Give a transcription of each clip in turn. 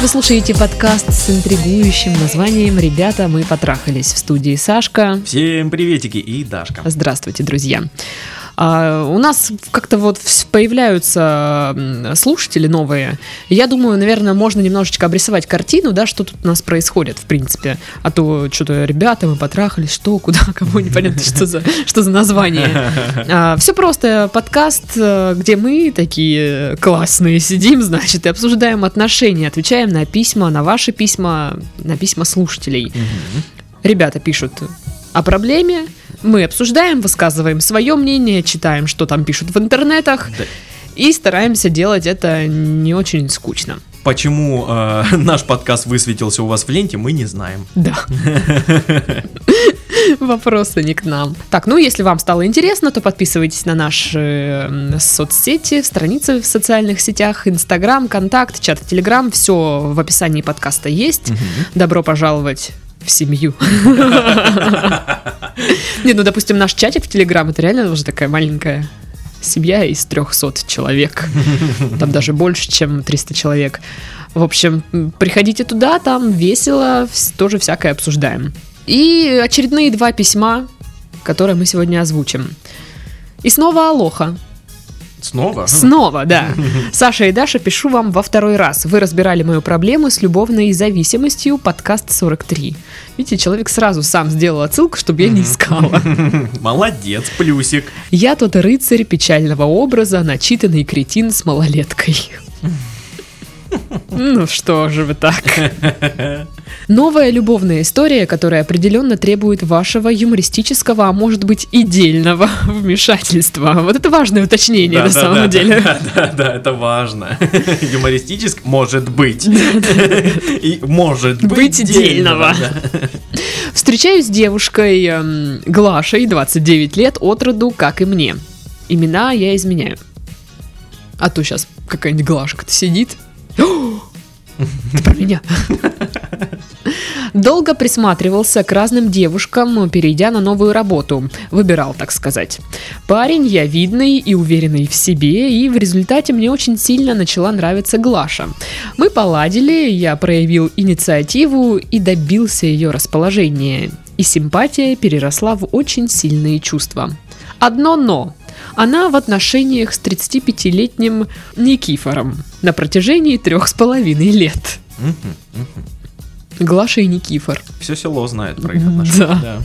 Вы слушаете подкаст с интригующим названием «Ребята, мы потрахались» в студии Сашка. Всем приветики и Дашка. Здравствуйте, друзья. А, у нас как-то вот появляются слушатели новые. Я думаю, наверное, можно немножечко обрисовать картину, да, что тут у нас происходит, в принципе. А то что-то ребята, мы потрахались, что, куда, кого, непонятно, что за, что за название. А, все просто. Подкаст, э, где мы такие классные сидим, значит, и обсуждаем отношения, отвечаем на письма, на ваши письма, на письма слушателей. Ребята пишут о проблеме, мы обсуждаем, высказываем свое мнение, читаем, что там пишут в интернетах, да. и стараемся делать это не очень скучно. Почему э, наш подкаст высветился у вас в ленте, мы не знаем. Да. Вопросы не к нам. Так, ну если вам стало интересно, то подписывайтесь на наши соцсети, страницы в социальных сетях, Инстаграм, Контакт, чат, Телеграм. Все в описании подкаста есть. Угу. Добро пожаловать в семью. Не, ну, допустим, наш чатик в Телеграм, это реально уже такая маленькая семья из 300 человек. Там даже больше, чем 300 человек. В общем, приходите туда, там весело, тоже всякое обсуждаем. И очередные два письма, которые мы сегодня озвучим. И снова Алоха. Снова? Снова, да. Саша и Даша, пишу вам во второй раз. Вы разбирали мою проблему с любовной зависимостью, подкаст 43. Видите, человек сразу сам сделал отсылку, чтобы я не искала. Молодец, плюсик. Я тот рыцарь печального образа, начитанный кретин с малолеткой. Ну что же вы так? Новая любовная история, которая определенно требует вашего юмористического, а может быть и дельного вмешательства. Вот это важное уточнение да, на да, самом да, деле. Да, да, да, это важно. Юмористическое может быть. И может быть дельного. Встречаюсь с девушкой эм, Глашей, 29 лет, от роду, как и мне. Имена я изменяю. А то сейчас какая-нибудь Глашка-то сидит, ты про меня. Долго присматривался к разным девушкам, перейдя на новую работу. Выбирал, так сказать. Парень я видный и уверенный в себе, и в результате мне очень сильно начала нравиться Глаша. Мы поладили, я проявил инициативу и добился ее расположения. И симпатия переросла в очень сильные чувства. Одно но. Она в отношениях с 35-летним Никифором на протяжении трех с половиной лет. Глаша и Никифор. Все село знает про их отношения. Да. да.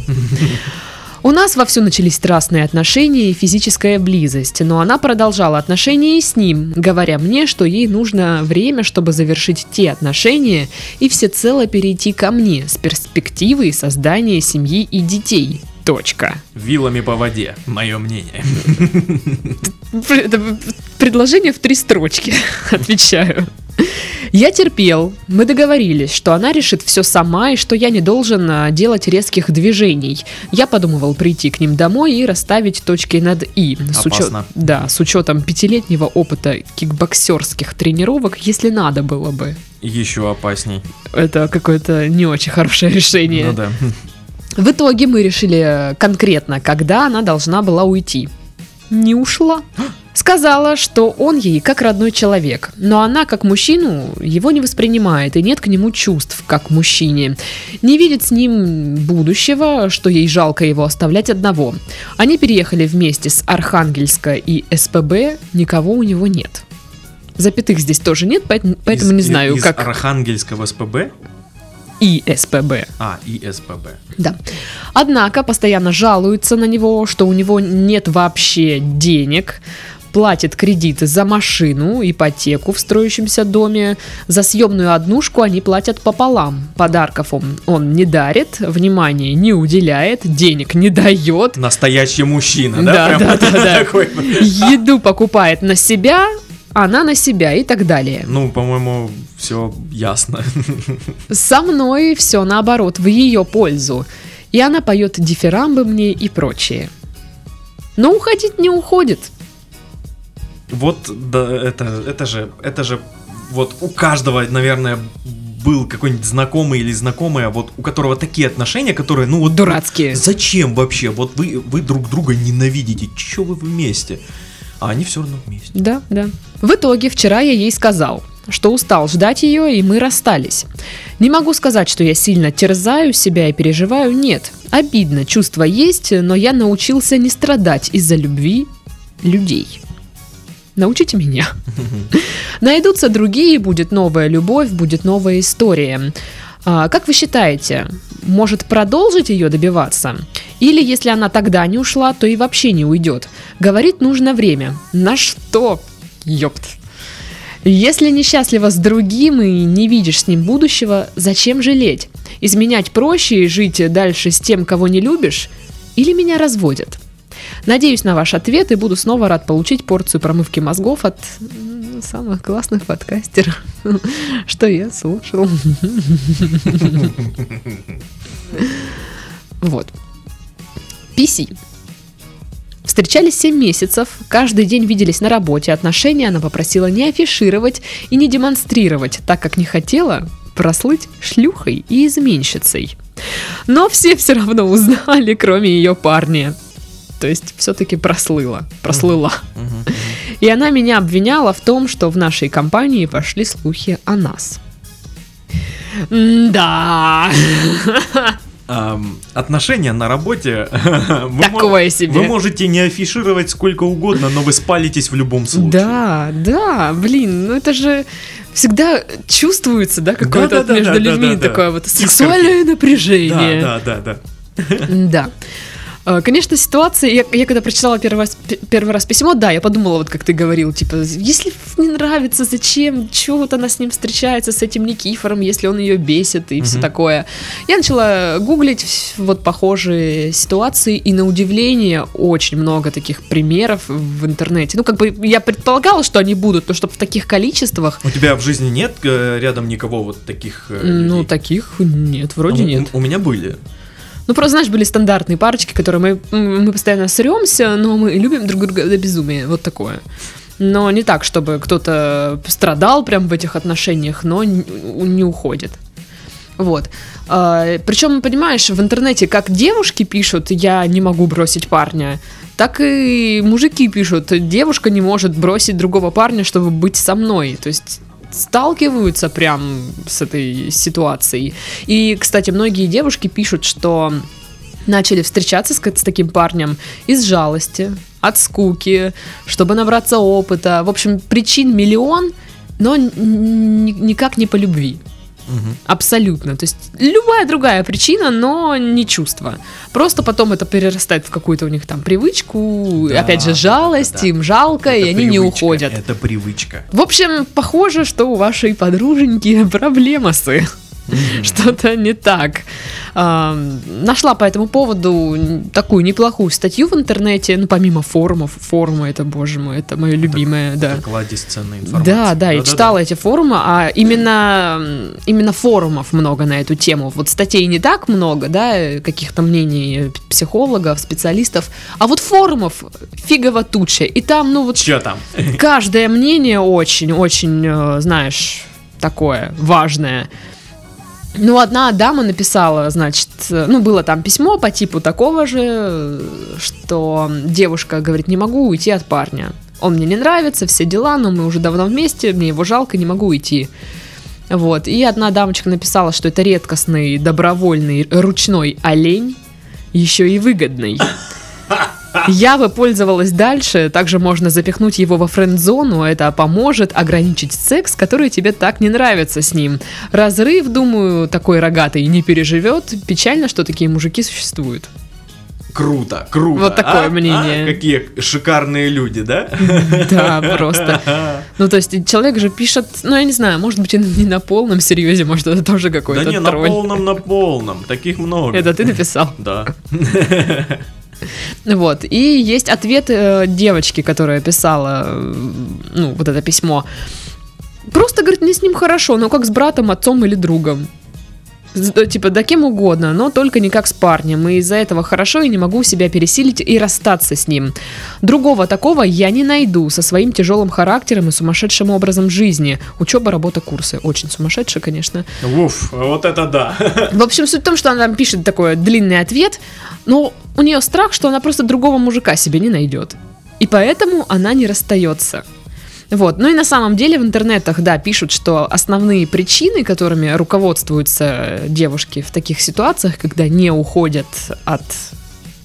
У нас вовсю начались страстные отношения и физическая близость, но она продолжала отношения и с ним, говоря мне, что ей нужно время, чтобы завершить те отношения и всецело перейти ко мне с перспективой создания семьи и детей. Точка. Вилами по воде, мое мнение. Предложение в три строчки, отвечаю. Я терпел, мы договорились, что она решит все сама и что я не должен а, делать резких движений. Я подумывал прийти к ним домой и расставить точки над «и». С учет, да, с учетом пятилетнего опыта кикбоксерских тренировок, если надо было бы. Еще опасней. Это какое-то не очень хорошее решение. Ну да. В итоге мы решили конкретно, когда она должна была уйти. Не ушла. Сказала, что он ей как родной человек, но она как мужчину его не воспринимает и нет к нему чувств, как мужчине. Не видит с ним будущего, что ей жалко его оставлять одного. Они переехали вместе с Архангельска и СПБ, никого у него нет. Запятых здесь тоже нет, поэтому, из, не знаю, из как... Архангельска в СПБ? И СПБ. А, и СПБ. Да. Однако постоянно жалуются на него, что у него нет вообще денег, платит кредиты за машину, ипотеку в строящемся доме, за съемную однушку они платят пополам. Подарков он, он не дарит, внимания не уделяет, денег не дает. Настоящий мужчина, да? Да, да, да, да. Еду покупает на себя, она на себя и так далее. Ну, по-моему, все ясно. Со мной все наоборот, в ее пользу. И она поет дифирамбы мне и прочее. Но уходить не уходит. Вот, да, это, это же, это же, вот у каждого, наверное, был какой-нибудь знакомый или знакомая, вот у которого такие отношения, которые, ну вот... Дурацкие. Зачем вообще? Вот вы, вы друг друга ненавидите, че вы вместе? А они все равно вместе. Да, да. В итоге вчера я ей сказал, что устал ждать ее, и мы расстались. Не могу сказать, что я сильно терзаю себя и переживаю, нет. Обидно, чувства есть, но я научился не страдать из-за любви людей. Научите меня. Найдутся другие, будет новая любовь, будет новая история. А, как вы считаете, может продолжить ее добиваться? Или если она тогда не ушла, то и вообще не уйдет? Говорит, нужно время. На что? Ёпт. Если несчастлива с другим и не видишь с ним будущего, зачем жалеть? Изменять проще и жить дальше с тем, кого не любишь? Или меня разводят? Надеюсь на ваш ответ и буду снова рад получить порцию промывки мозгов от м, самых классных подкастеров, что я слушал. Вот. PC. Встречались 7 месяцев, каждый день виделись на работе, отношения она попросила не афишировать и не демонстрировать, так как не хотела прослыть шлюхой и изменщицей. Но все все равно узнали, кроме ее парня. То есть все-таки прослыла, прослыла. И она меня обвиняла в том, что в нашей компании пошли слухи о нас. Да. Ам, отношения на работе вы, Такое себе. вы можете не афишировать сколько угодно, но вы спалитесь в любом случае. Да, да, блин, ну это же всегда чувствуется, да, какое-то вот Да-да-да, между людьми да-да-да. такое вот сексуальное напряжение. да, да, да, да. Да. Э, Конечно, ситуация, я, я когда прочитала первый раз, первый раз письмо, да, я подумала, вот как ты говорил, типа, если не нравится, зачем, чего вот она с ним встречается, с этим Никифором, если он ее бесит и все Мгм. такое. Я начала гуглить вот похожие ситуации, и на удивление очень много таких примеров в интернете. Ну, как бы я предполагала, что они будут, но чтобы в таких количествах, У тебя в жизни нет э, рядом никого вот таких э, ну, людей? таких нет, вроде У- нет. У, у меня были. Ну, просто, знаешь, были стандартные парочки, которые мы, мы постоянно сремся, но мы любим друг друга до безумия. Вот такое. Но не так, чтобы кто-то страдал прям в этих отношениях, но не уходит. Вот. причем, понимаешь, в интернете как девушки пишут, я не могу бросить парня, так и мужики пишут, девушка не может бросить другого парня, чтобы быть со мной. То есть сталкиваются прям с этой ситуацией. И, кстати, многие девушки пишут, что начали встречаться с, с таким парнем из жалости, от скуки, чтобы набраться опыта. В общем, причин миллион, но никак не по любви. Мгм. Абсолютно. То есть любая другая причина, но не чувство. Просто потом это перерастает в какую-то у них там привычку, Да, опять же, жалость, да, да. им жалко, и Это они не привычка, уходят. Это привычка. В общем, похоже, что у вашей подруженьки проблемасы. Что-то не так. А, нашла по этому поводу такую неплохую статью в интернете, ну, помимо форумов. Форумы, это, боже мой, это мое любимое, да. Кладезь ценной информации. Да, да, я читала эти форумы, а именно, именно форумов много на эту тему. Вот статей не так много, да, каких-то мнений психологов, специалистов, а вот форумов фигово туча. И там, ну вот Че там? каждое мнение очень-очень, э, знаешь, такое важное. Ну, одна дама написала, значит, ну, было там письмо по типу такого же, что девушка говорит, не могу уйти от парня. Он мне не нравится, все дела, но мы уже давно вместе, мне его жалко, не могу уйти. Вот. И одна дамочка написала, что это редкостный, добровольный, ручной олень, еще и выгодный. Я бы пользовалась дальше, также можно запихнуть его во френд-зону, это поможет ограничить секс, который тебе так не нравится с ним. Разрыв, думаю, такой рогатый не переживет. Печально, что такие мужики существуют. Круто, круто. Вот такое а? мнение. А? Какие шикарные люди, да? Да, просто. Ну, то есть человек же пишет, ну, я не знаю, может быть, не на полном серьезе, может, это тоже Да какой-то не, на тролль. полном, на полном. Таких много. Это ты написал? Да. Вот. И есть ответ э, девочки, которая писала, э, ну, вот это письмо. Просто, говорит, мне с ним хорошо, но как с братом, отцом или другом. Э, Типа, да кем угодно, но только не как с парнем. И из-за этого хорошо и не могу себя пересилить и расстаться с ним. Другого такого я не найду со своим тяжелым характером и сумасшедшим образом жизни. Учеба, работа, курсы. Очень сумасшедшие, конечно. Уф, вот это да. В общем, суть в том, что она там пишет такой длинный ответ, но у нее страх, что она просто другого мужика себе не найдет. И поэтому она не расстается. Вот. Ну и на самом деле в интернетах, да, пишут, что основные причины, которыми руководствуются девушки в таких ситуациях, когда не уходят от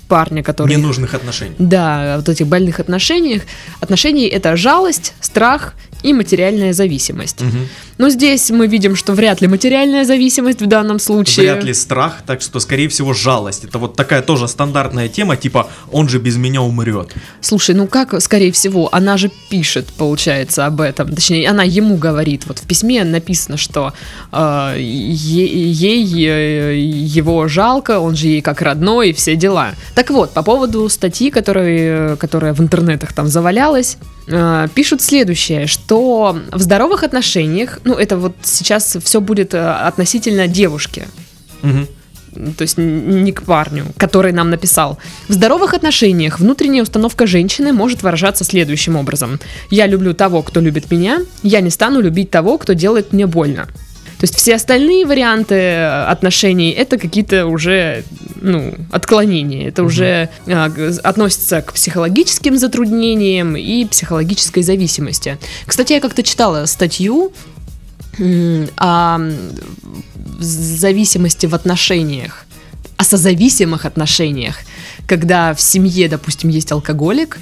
парня, который... Ненужных отношений. Да, вот этих больных отношениях. Отношений это жалость, страх и материальная зависимость. Мгм. Но здесь мы видим, что вряд ли материальная зависимость в данном случае. Вряд ли страх, так что, скорее всего, жалость. Это вот такая тоже стандартная тема, типа «он же без меня умрет». Слушай, ну как, скорее всего, она же пишет, получается, об этом. Точнее, она ему говорит. Вот в письме написано, что э, ей э, его жалко, он же ей как родной и все дела. Так вот, по поводу статьи, которая, которая в интернетах там завалялась, э, пишут следующее, что в здоровых отношениях, ну это вот сейчас все будет э, относительно девушки, Мгм. то есть не к парню, который нам написал. В здоровых отношениях внутренняя установка женщины может выражаться следующим образом. Я люблю того, кто любит меня, я не стану любить того, кто делает мне больно. То есть все остальные варианты э, отношений это какие-то уже ну, отклонения. Это уже а, относится к психологическим затруднениям и психологической зависимости. Кстати, я как-то читала статью о зависимости в отношениях, о созависимых отношениях, когда в семье, допустим, есть алкоголик,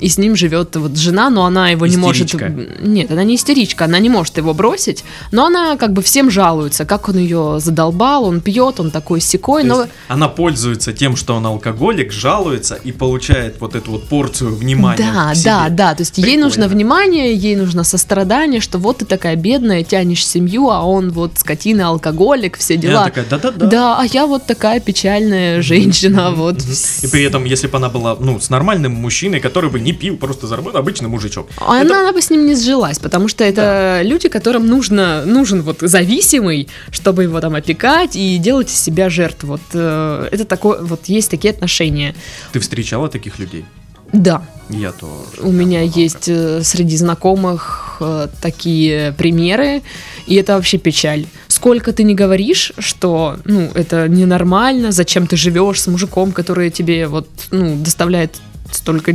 и с ним живет вот жена, но она его не может... Истеричка. Нет, она не истеричка, она не может его бросить, но она как бы всем жалуется, как он ее задолбал, он пьет, он такой секой, но... она пользуется тем, что он алкоголик, жалуется и получает вот эту вот порцию внимания Да, да, да, то есть ей Прикольно. нужно внимание, ей нужно сострадание, что вот ты такая бедная, тянешь семью, а он вот скотина, алкоголик, все дела. такая, да-да-да. Да, а я вот такая печальная женщина, вот. И при этом, если бы она была, ну, с нормальным мужчиной, который бы не пил, просто заработал, обычный мужичок. А Это- она, она бы с ним не сжилась, потому что это люди, которым нужно, нужен вот зависимый, чтобы его там опекать и делать из себя жертву. Вот э, это такое, вот есть такие отношения. Ты встречала таких людей? Да, Я тоже. у меня есть э, среди знакомых э, такие примеры, и это вообще печаль. Сколько ты не говоришь, что, ну, это ненормально, зачем ты живешь с мужиком, который тебе вот, ну, доставляет столько,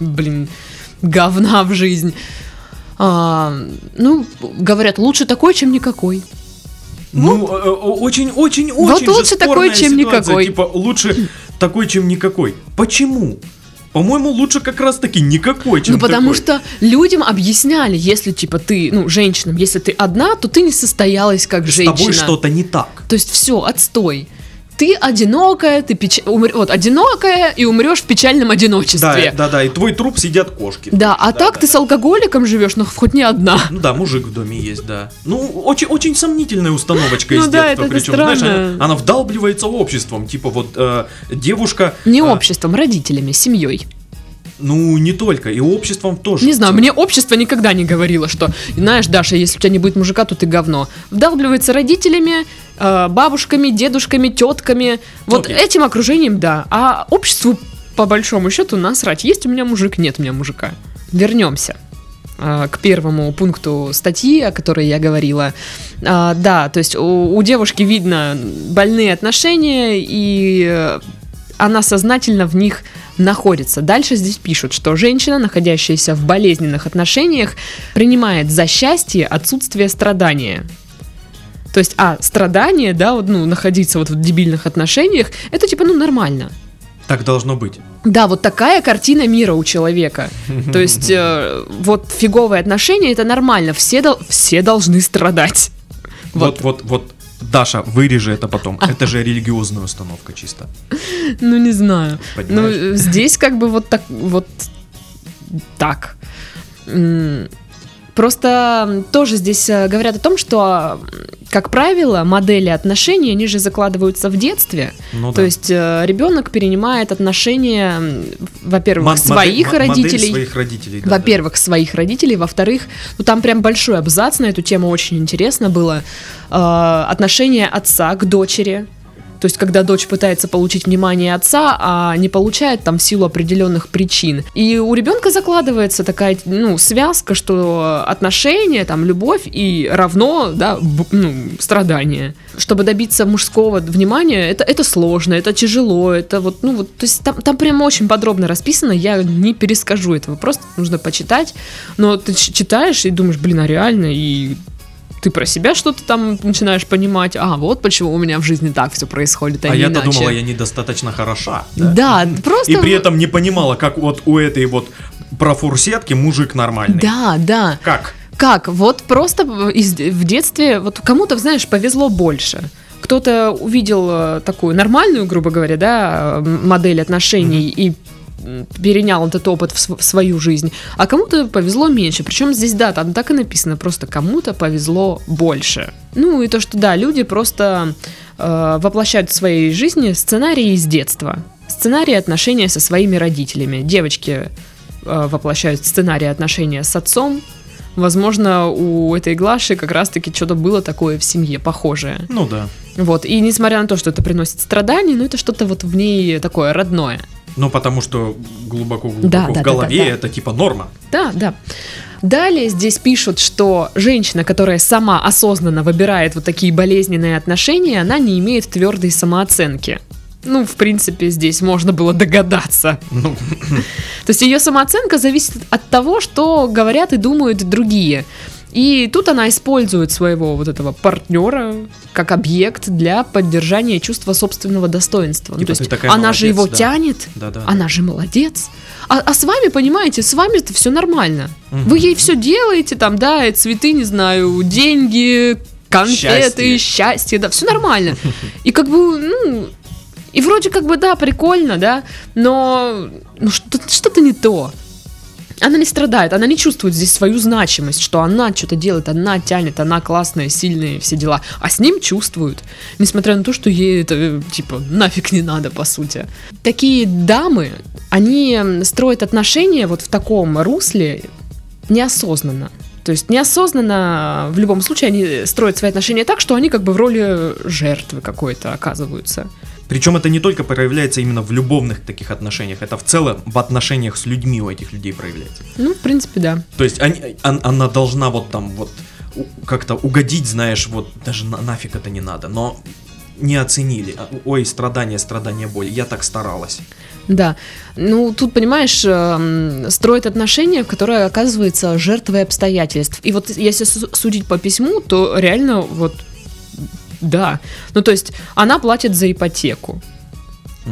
блин, говна в жизнь. А, ну, говорят, лучше такой, чем никакой. Ну, э, э, очень, очень, очень Вот лучше такой, чем ситуация. никакой. Типа, лучше такой, чем никакой. Почему? По-моему, лучше как раз таки никакой, чем ну, потому такой. что людям объясняли, если, типа, ты, ну, женщинам, если ты одна, то ты не состоялась как С женщина. тобой что-то не так. То есть все, отстой. Ты одинокая, ты печ... умр- вот одинокая и умрешь в печальном Да, одиночестве. да, да, и твой труп сидят кошки. Да, а так да, ты да. с алкоголиком живешь, но хоть не одна. Ну да, мужик в доме есть, да. Ну, очень, очень сомнительная установочка Ну из да, детства. это Причем, знаешь, странно. она, она вдалбливается обществом. Типа вот э, девушка. Не э, обществом, родителями, семьей. Ну, не только, и обществом тоже. Не знаю, мне общество никогда не говорило, что, знаешь, Даша, если у тебя не будет мужика, то ты говно. Вдалбливается родителями, э, бабушками, дедушками, тетками. Вот Окей. этим окружением, да. А обществу, по большому счету, насрать. Есть у меня мужик, нет у меня мужика. Вернемся э, к первому пункту статьи, о которой я говорила. А, да, то есть у, у девушки видно больные отношения, и она сознательно в них находится. Дальше здесь пишут, что женщина, находящаяся в болезненных отношениях, принимает за счастье отсутствие страдания. То есть, а, страдание, да, вот, ну, находиться вот в дебильных отношениях, это типа, ну, нормально. Так должно быть. Да, вот такая картина мира у человека. То есть, э, вот фиговые отношения это нормально, все, дол- все должны страдать. Вот, вот, вот. Даша, вырежи это потом. Это же религиозная установка чисто. Ну, не знаю. Ну, Понимаешь? э, здесь как бы вот так, вот так. Просто тоже здесь э, говорят о том, что, как правило, модели отношений, они же закладываются в детстве. Ну То да. есть э, ребенок перенимает отношения, во-первых, своих модель- мо- модель родителей. своих родителей, да, Во-первых, своих родителей, во-вторых, ну там прям большой абзац на эту тему, очень интересно было. Э, отношение отца к дочери. То есть, когда дочь пытается получить внимание отца, а не получает там в силу определенных причин. И у ребенка закладывается такая, ну, связка, что отношения, там, любовь и равно, да, ну, страдания. Чтобы добиться мужского внимания, это, это сложно, это тяжело, это вот, ну, вот, то есть там, там прям очень подробно расписано, я не перескажу этого, просто нужно почитать, но ты читаешь и думаешь, блин, а реально, и ты про себя что-то там начинаешь понимать, а вот почему у меня в жизни так все происходит, а, А не я-то иначе. думала, я недостаточно хороша. Да, просто... И при этом не понимала, как вот у этой вот профурсетки мужик нормальный. Да, да. Как? Как? Вот просто в детстве, вот кому-то, знаешь, повезло больше. Кто-то увидел э, такую нормальную, грубо говоря, да, модель отношений и м, перенял этот опыт в, св- в свою жизнь, а кому-то повезло меньше. Причем здесь, да, там так и написано, просто кому-то повезло больше. Ну и то, что да, люди просто э, воплощают в своей жизни сценарии из детства. Сценарии отношения со своими родителями. Девочки э, воплощают сценарии отношения с отцом. Возможно, у этой Глаши как раз-таки что-то было такое в семье, похожее. Ну да. Вот. И несмотря на то, что это приносит страдания, но это что-то вот в ней такое родное. Ну потому что глубоко-глубоко Да, в да, да, голове да, да. это типа норма. Да, да. Далее здесь пишут, что женщина, которая сама осознанно выбирает вот такие болезненные отношения, она не имеет твердой самооценки. Ну, в принципе, здесь можно было догадаться. Ну, То есть ее самооценка зависит от того, что говорят и думают другие. И тут она использует своего вот этого партнера как объект для поддержания чувства собственного достоинства. Ну, Типа, то ты есть такая она же молодец, его да. тянет, да-да. она же молодец. А, а с вами, понимаете, с вами это все нормально. Мгм. Вы ей все делаете, там, да, цветы, не знаю, деньги, конфеты, Счастье. счастье, да, все нормально. И как бы, ну, и вроде как бы, да, прикольно, да, но ну, что- что-то не то. Она не страдает, она не чувствует здесь свою значимость, что она что-то делает, она тянет, она классная, сильная, все дела. А с ним чувствуют, несмотря на то, что ей это, типа, нафиг не надо, по сути. Такие дамы, они строят отношения вот в таком русле неосознанно. То есть неосознанно в любом случае они строят свои отношения так, что они как бы в роли жертвы какой-то оказываются. Причем это не только проявляется именно в любовных таких отношениях, это в целом в отношениях с людьми у этих людей проявляется. Ну, в принципе, да. То есть они- он- она должна вот там вот как-то угодить, знаешь, вот даже на- нафиг это не надо, но не оценили. А, Ой, страдания, страдания, боль. Я так старалась. Да. Ну, тут, понимаешь, эм, строит отношения, которые оказывается жертвой обстоятельств. И вот если су- судить по письму, то реально вот да. Ну, то есть она платит за ипотеку.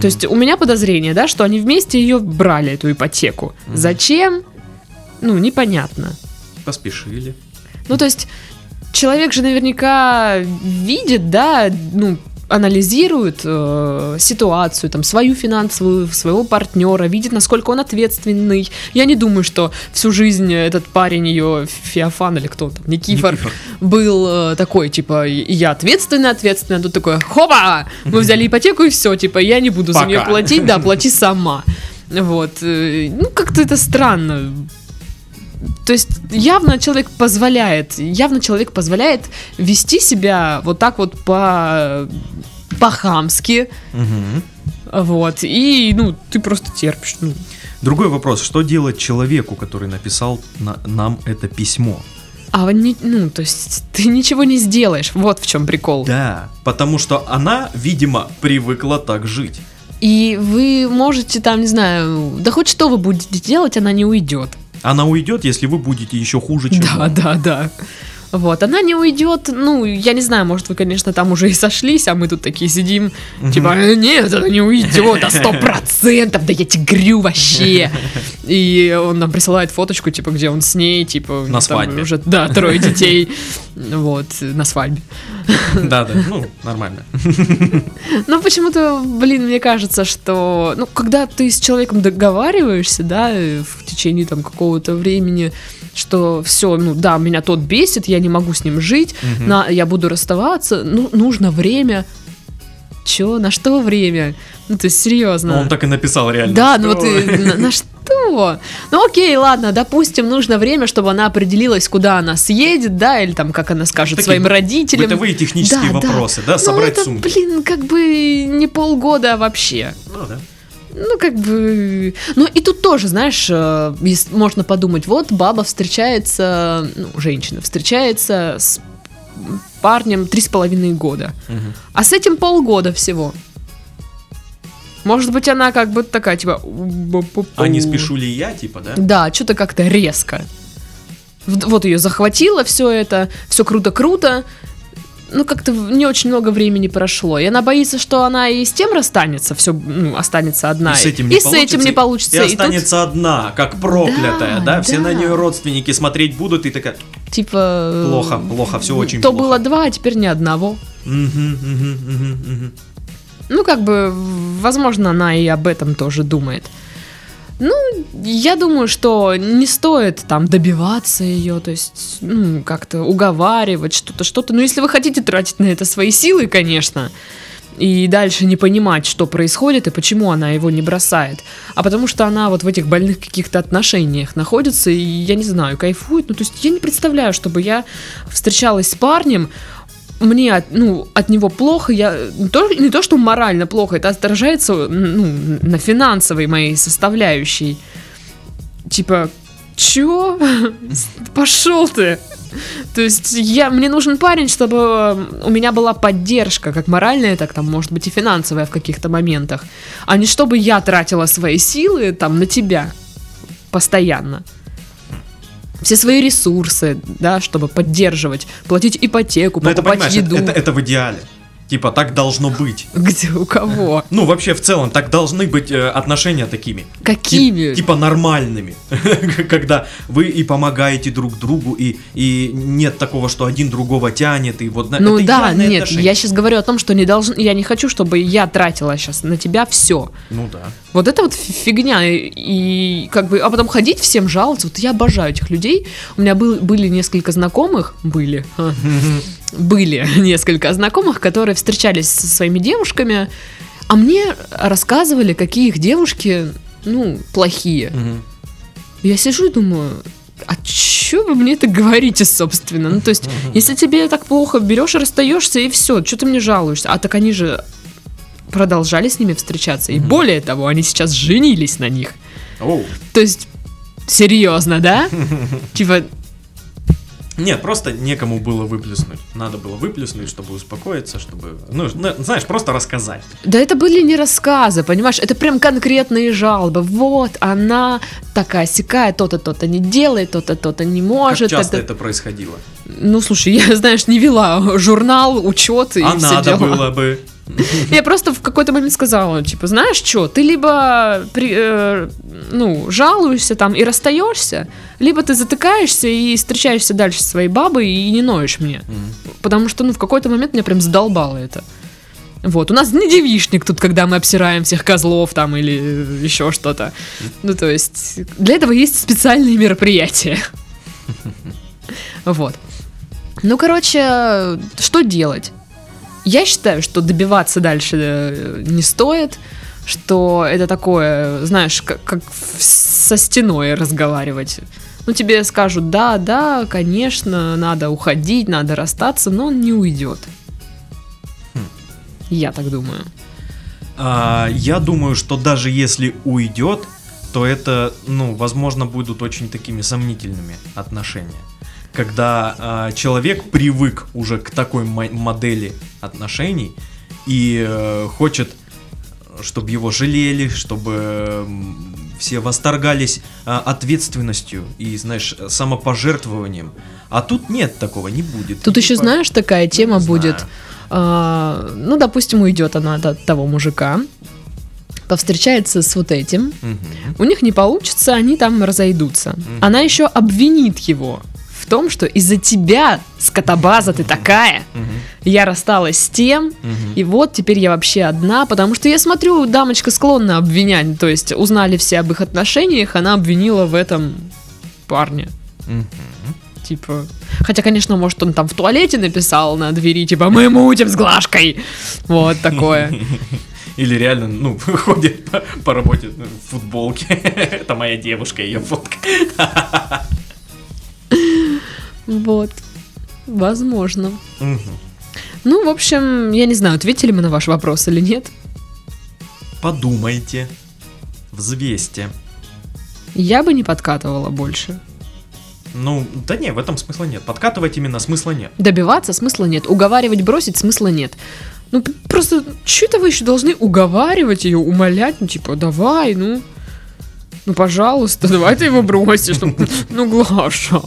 То есть у меня подозрение, да, что они вместе ее брали, эту ипотеку. Мгм. Зачем? Ну, непонятно. Поспешили. Ну, то есть человек же наверняка видит, да, ну, анализирует э, ситуацию, там, свою финансовую, своего партнера, видит, насколько он ответственный. Я не думаю, что всю жизнь этот парень ее, Феофан или кто там, Никифор, Никифор. был э, такой, типа, я ответственный, ответственный, а тут такой, хопа, мы взяли ипотеку и все, типа, я не буду за нее Пока. платить, да, плати сама. Вот, э, ну, как-то это странно. То есть явно человек позволяет, явно человек позволяет вести себя вот так вот по по-хамски, Мгм. вот, и, ну, ты просто терпишь, ну, Другой вопрос, что делать человеку, который написал на- нам это письмо? а не, ну, то есть ты ничего не сделаешь, вот в чем прикол. Да, потому что она, видимо, привыкла так жить. И вы можете там, не знаю, да хоть что вы будете делать, она не уйдет. Она уйдет, если вы будете еще хуже, чем Да, он. да, да. Вот, она не уйдет, ну, я не знаю, может, вы, конечно, там уже и сошлись, а мы тут такие сидим, типа, «Э, нет, она не уйдет, а сто процентов, да я тебе говорю вообще. И он нам присылает фоточку, типа, где он с ней, типа, На свадьбе. уже, да, трое детей, вот, на свадьбе. Да, да, ну, нормально. Но почему-то, блин, мне кажется, что, ну, когда ты с человеком договариваешься, да, э, в течение там какого-то времени, что все, ну, да, меня тот бесит, я не могу с ним жить, Мгм. на, я буду расставаться, ну, нужно время. чё, на что время? Ну, то есть, серьезно. Ну, он так и написал реально. Да, что- ну вот на, на что? Ну окей, ладно, допустим, нужно время, чтобы она определилась, куда она съедет, да, или там, как она скажет Такие своим родителям. Бытовые технические Да, да. вопросы, да, Ну, собрать это, сумки. блин, как бы не полгода вообще. Ну, да. Ну, как бы... Ну, и тут тоже, знаешь, э, можно подумать, вот баба встречается, ну, женщина встречается с парнем три с половиной года. Мгм. А с этим полгода всего. Может быть, она как бы такая, типа... А не спешу ли я, типа, да? Да, что-то как-то резко. Вот ее захватило все это, все круто-круто. Ну, как-то не очень много времени прошло. И она боится, что она и с тем расстанется, все останется одна. И с этим не и с этим не получится. И И тут, останется одна, как проклятая, да? Да, Все на да. нее родственники смотреть будут, и такая, типа... плохо, плохо, все очень То плохо. было два, а теперь ни одного. Мгм, мгм, мгм, мгм. Ну, как бы, возможно, она и об этом тоже думает. Ну, я думаю, что не стоит там добиваться ее, то есть, ну, как-то уговаривать что-то, что-то. Но если вы хотите тратить на это свои силы, конечно, и дальше не понимать, что происходит и почему она его не бросает, а потому что она вот в этих больных каких-то отношениях находится, и я не знаю, кайфует. Ну, то есть я не представляю, чтобы я встречалась с парнем, мне от, ну, от него плохо, я не то, не то, что морально плохо, это отражается ну, на финансовой моей составляющей. Типа, чё? Пошел ты! То есть я, мне нужен парень, чтобы у меня была поддержка, как моральная, так там, может быть, и финансовая в каких-то моментах, а не чтобы я тратила свои силы там на тебя постоянно. Все свои ресурсы, да, чтобы поддерживать, платить ипотеку, Ну, покупать это, еду. это- это в идеале. Типа, так должно быть. Где, у кого? Ну, вообще, в целом, так должны быть э, отношения такими. Тип- Какими? типа нормальными. Когда вы и помогаете друг другу, и, и нет такого, что один другого тянет, и вот... Ну это да, нет, отношения. я сейчас говорю о том, что не должен, я не хочу, чтобы я тратила сейчас на тебя все. Ну да. Вот это вот фи- фигня, и, и как бы, а потом ходить всем жаловаться, вот я обожаю этих людей. У меня был, были несколько знакомых, были, были несколько знакомых, которые встречались со своими девушками, а мне рассказывали, какие их девушки, ну, плохие. Мгм. Я сижу и думаю, а чё вы мне это говорите, собственно? Ну, то есть, если тебе так плохо, берешь и расстаешься, и все, что ты мне жалуешься? А так они же продолжали с ними встречаться. И более того, они сейчас женились на них. Оу. То есть, серьезно, да? Типа, Нет, просто некому было выплеснуть. Надо было выплеснуть, чтобы успокоиться, чтобы... Ну, знаешь, просто рассказать. да это были не рассказы, понимаешь? Это прям конкретные жалобы. Вот, она такая сякая, то-то, то-то не делает, то-то, то-то не может. как часто это- это происходило? Ну, слушай, я, знаешь, не вела журнал, учет и а все надо дела. было бы. Я просто в какой-то момент сказала, типа, знаешь что, ты либо при- э, ну, жалуешься там и расстаешься, либо ты затыкаешься и встречаешься дальше со своей бабой и не ноешь мне. Потому что, ну, в какой-то момент меня прям задолбало это. Вот, у нас не девишник тут, когда мы обсираем всех козлов там или э, еще что-то. Ну, то есть, для этого есть специальные мероприятия. Вот. Ну, короче, что делать? Я считаю, что добиваться дальше э, не стоит, что это такое, знаешь, как, как со стеной разговаривать. Ну, тебе скажут, да, да, конечно, надо уходить, надо расстаться, но он не уйдет. Хм. Я так думаю. А, я думаю, что даже если уйдет, то это, ну, возможно, будут очень такими сомнительными отношения. Когда а, человек привык уже к такой мо- модели отношений и э, хочет, чтобы его жалели, чтобы м, все восторгались а, ответственностью и, знаешь, самопожертвованием. А тут нет такого, не будет. Тут еще, Типа, знаешь, такая тема не будет. а, ну, допустим, уйдет она от, того мужика, повстречается с вот этим, Мгм. у них не получится, они там разойдутся. Мгм. Она еще обвинит его том, что из-за тебя, скотобаза ты такая, Мгм. я рассталась с тем, Мгм. и вот теперь я вообще одна, потому что я смотрю, дамочка склонна обвинять, то есть узнали все об их отношениях, она обвинила в этом парня. Мгм. типа. Хотя, конечно, может, он там в туалете написал на двери, типа, мы мутим с Глашкой. Вот такое. Или реально, ну, ходит по, по работе ну, в футболке. Это моя девушка, ее фотка. Вот. Возможно. Ну, в общем, я не знаю, ответили мы на ваш вопрос или нет. Подумайте. Взвесьте. Я бы не подкатывала больше. Ну, да не, в этом смысла нет. Подкатывать именно смысла нет. Добиваться смысла нет. Уговаривать бросить смысла нет. Ну, просто, что это вы еще должны уговаривать ее, умолять? Ну, типа, давай, ну. Ну, пожалуйста, давай ты его бросишь. Ну, ну, Глаша.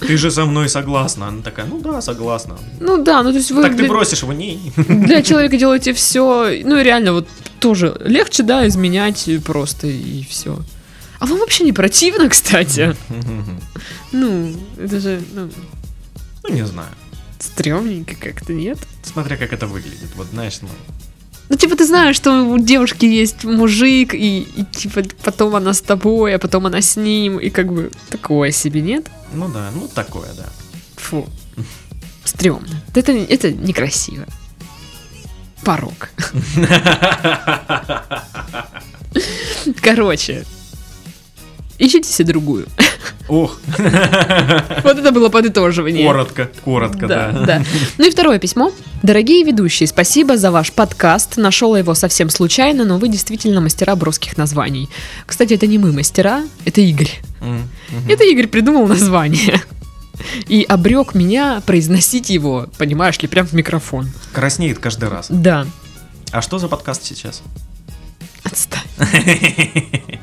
Ты же со мной согласна. Она такая, ну да, согласна. Ну да, ну то есть вы Так ты для, бросишь его? Не. для человека делаете все, ну реально вот тоже легче, да, изменять просто и все. А вам вообще не противно, кстати? Ну, это же, ну, Ну, не знаю. стрёмненько как-то, нет? Смотря как это выглядит. Вот знаешь, ну, Ну, типа, ты знаешь, что у девушки есть мужик, и, и, типа, потом она с тобой, а потом она с ним, и как бы такое себе, нет? ну да, ну такое, да. Фу. Стрёмно. Это, это некрасиво. Порог. Короче. Ищите себе другую. Ох, Вот это было подытоживание. коротко, коротко, Да, да. да. Ну и второе письмо. Дорогие ведущие, спасибо за ваш подкаст. Нашел его совсем случайно, но вы действительно мастера броских названий. Кстати, это не мы мастера, это Игорь. Это Игорь придумал название. И обрек меня произносить его, понимаешь ли, прям в микрофон. Краснеет каждый раз. Да. А что за подкаст сейчас? Отстань.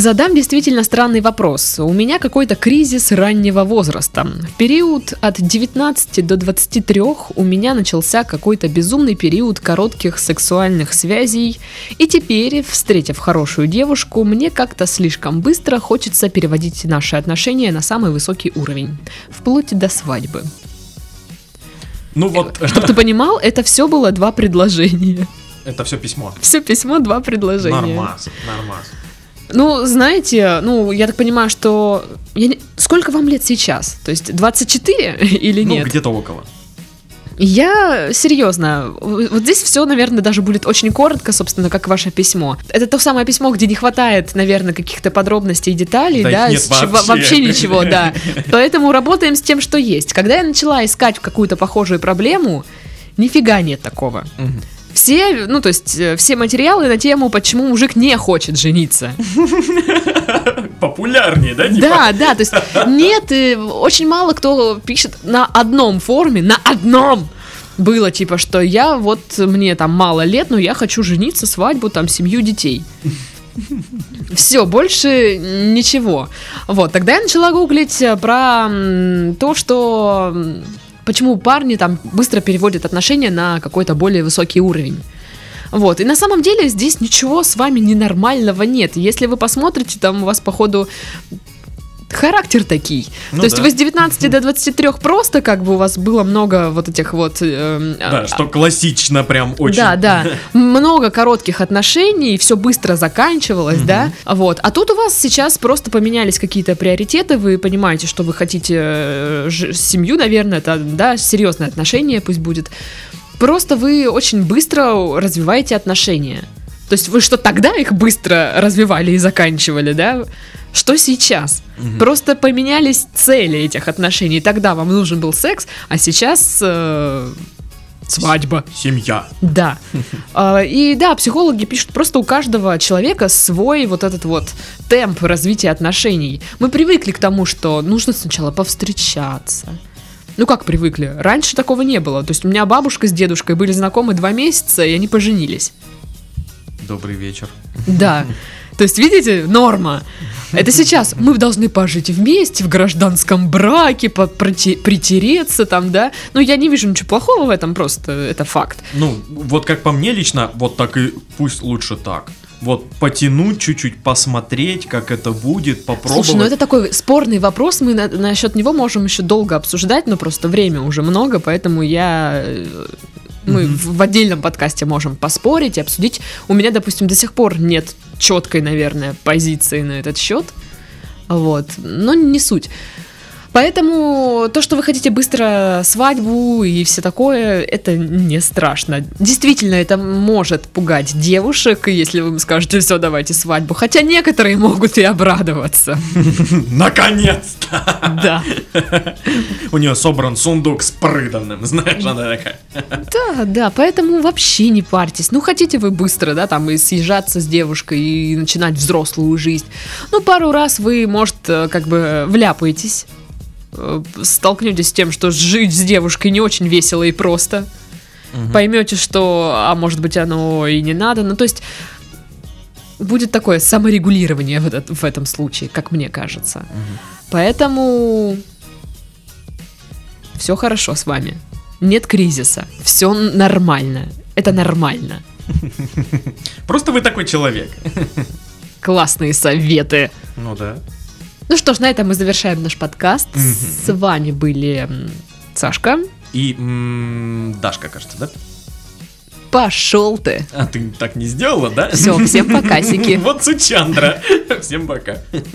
Задам действительно странный вопрос. У меня какой-то кризис раннего возраста. В период от 19 до 23 у меня начался какой-то безумный период коротких сексуальных связей. И теперь, встретив хорошую девушку, мне как-то слишком быстро хочется переводить наши отношения на самый высокий уровень. Вплоть до свадьбы. Ну вот, Чтобы ты понимал, это все было два предложения. это все письмо. Все письмо два предложения. Нормас, нормас. Ну, знаете, ну, я так понимаю, что... я не- Сколько вам лет сейчас? То есть 24 или Ну, нет? где-то около. Я серьезно, вот здесь все, наверное, даже будет очень коротко, собственно, как ваше письмо. Это то самое письмо, где не хватает, наверное, каких-то подробностей и деталей, Да да, нет вообще. вообще ничего, да. Поэтому работаем с тем, что есть. Когда я начала искать какую-то похожую проблему, нифига нет такого. Мгм. Все, ну, то есть, э, все материалы на тему, почему мужик не хочет жениться. Популярнее, да? типа? Да, да, то есть нет, э, очень мало кто пишет на одном форуме, на одном было типа, что я вот, мне там мало лет, но я хочу жениться, свадьбу, там, семью детей. Все, больше ничего. Вот, тогда я начала гуглить э, про то, что почему парни там быстро переводят отношения на какой-то более высокий уровень. Вот, и на самом деле здесь ничего с вами ненормального нет. Если вы посмотрите, там у вас, походу, характер такой. Ну То есть да. вы с 19 до 23 просто как бы у вас было много вот этих вот... эм, Да, а, что классично прям очень. да, да. Много коротких отношений, все быстро заканчивалось, да. Вот. А тут у вас сейчас просто поменялись какие-то приоритеты, вы понимаете, что вы хотите э, семью, наверное, это, да, серьезное отношение пусть будет. Просто вы очень быстро развиваете отношения. То есть вы что тогда их быстро развивали и заканчивали, да? Что сейчас? Мгм. Просто поменялись цели этих отношений. Тогда вам нужен был секс, а сейчас э, свадьба. Семья. Да. А, И да, психологи пишут, просто у каждого человека свой вот этот вот темп развития отношений. Мы привыкли к тому, что нужно сначала повстречаться. Ну как привыкли? Раньше такого не было. То есть у меня бабушка с дедушкой были знакомы два месяца, и они поженились. Добрый вечер. Да. То есть, видите, норма. Это сейчас мы должны пожить вместе в гражданском браке, по- проте- притереться там, да. Ну, я не вижу ничего плохого в этом, просто это факт. Ну, вот как по мне лично, вот так и пусть лучше так. Вот потянуть чуть-чуть, посмотреть, как это будет, попробовать. Слушай, ну это такой спорный вопрос, мы на- насчет него можем еще долго обсуждать, но просто время уже много, поэтому я... Мы в в отдельном подкасте можем поспорить и обсудить. У меня, допустим, до сих пор нет четкой, наверное, позиции на этот счет. Вот. Но не суть. Поэтому то, что вы хотите быстро свадьбу и все такое, это не страшно. Действительно, это может пугать девушек, если вы им скажете, все, давайте свадьбу. Хотя некоторые могут и обрадоваться. Наконец-то! Да. У нее собран сундук с прыданным, знаешь, она такая. Да, да, поэтому вообще не парьтесь. Ну, хотите вы быстро, да, там, и съезжаться с девушкой, и начинать взрослую жизнь. Ну, пару раз вы, может, э, как бы вляпаетесь, столкнетесь с тем, что жить с девушкой не очень весело и просто. Поймете, что, а может быть, оно и не надо. Ну, то есть, будет такое саморегулирование в, этот- в этом случае, как мне кажется. Поэтому все хорошо с вами. Нет кризиса. Все нормально. Это нормально. Просто вы такой человек. Классные советы. Ну да. Ну что ж, на этом мы завершаем наш подкаст. С вами были Сашка. И Дашка, кажется, да? Пошел ты. А ты так не сделала, да? Все, всем покасики. Вот Сучандра. Всем пока. baby.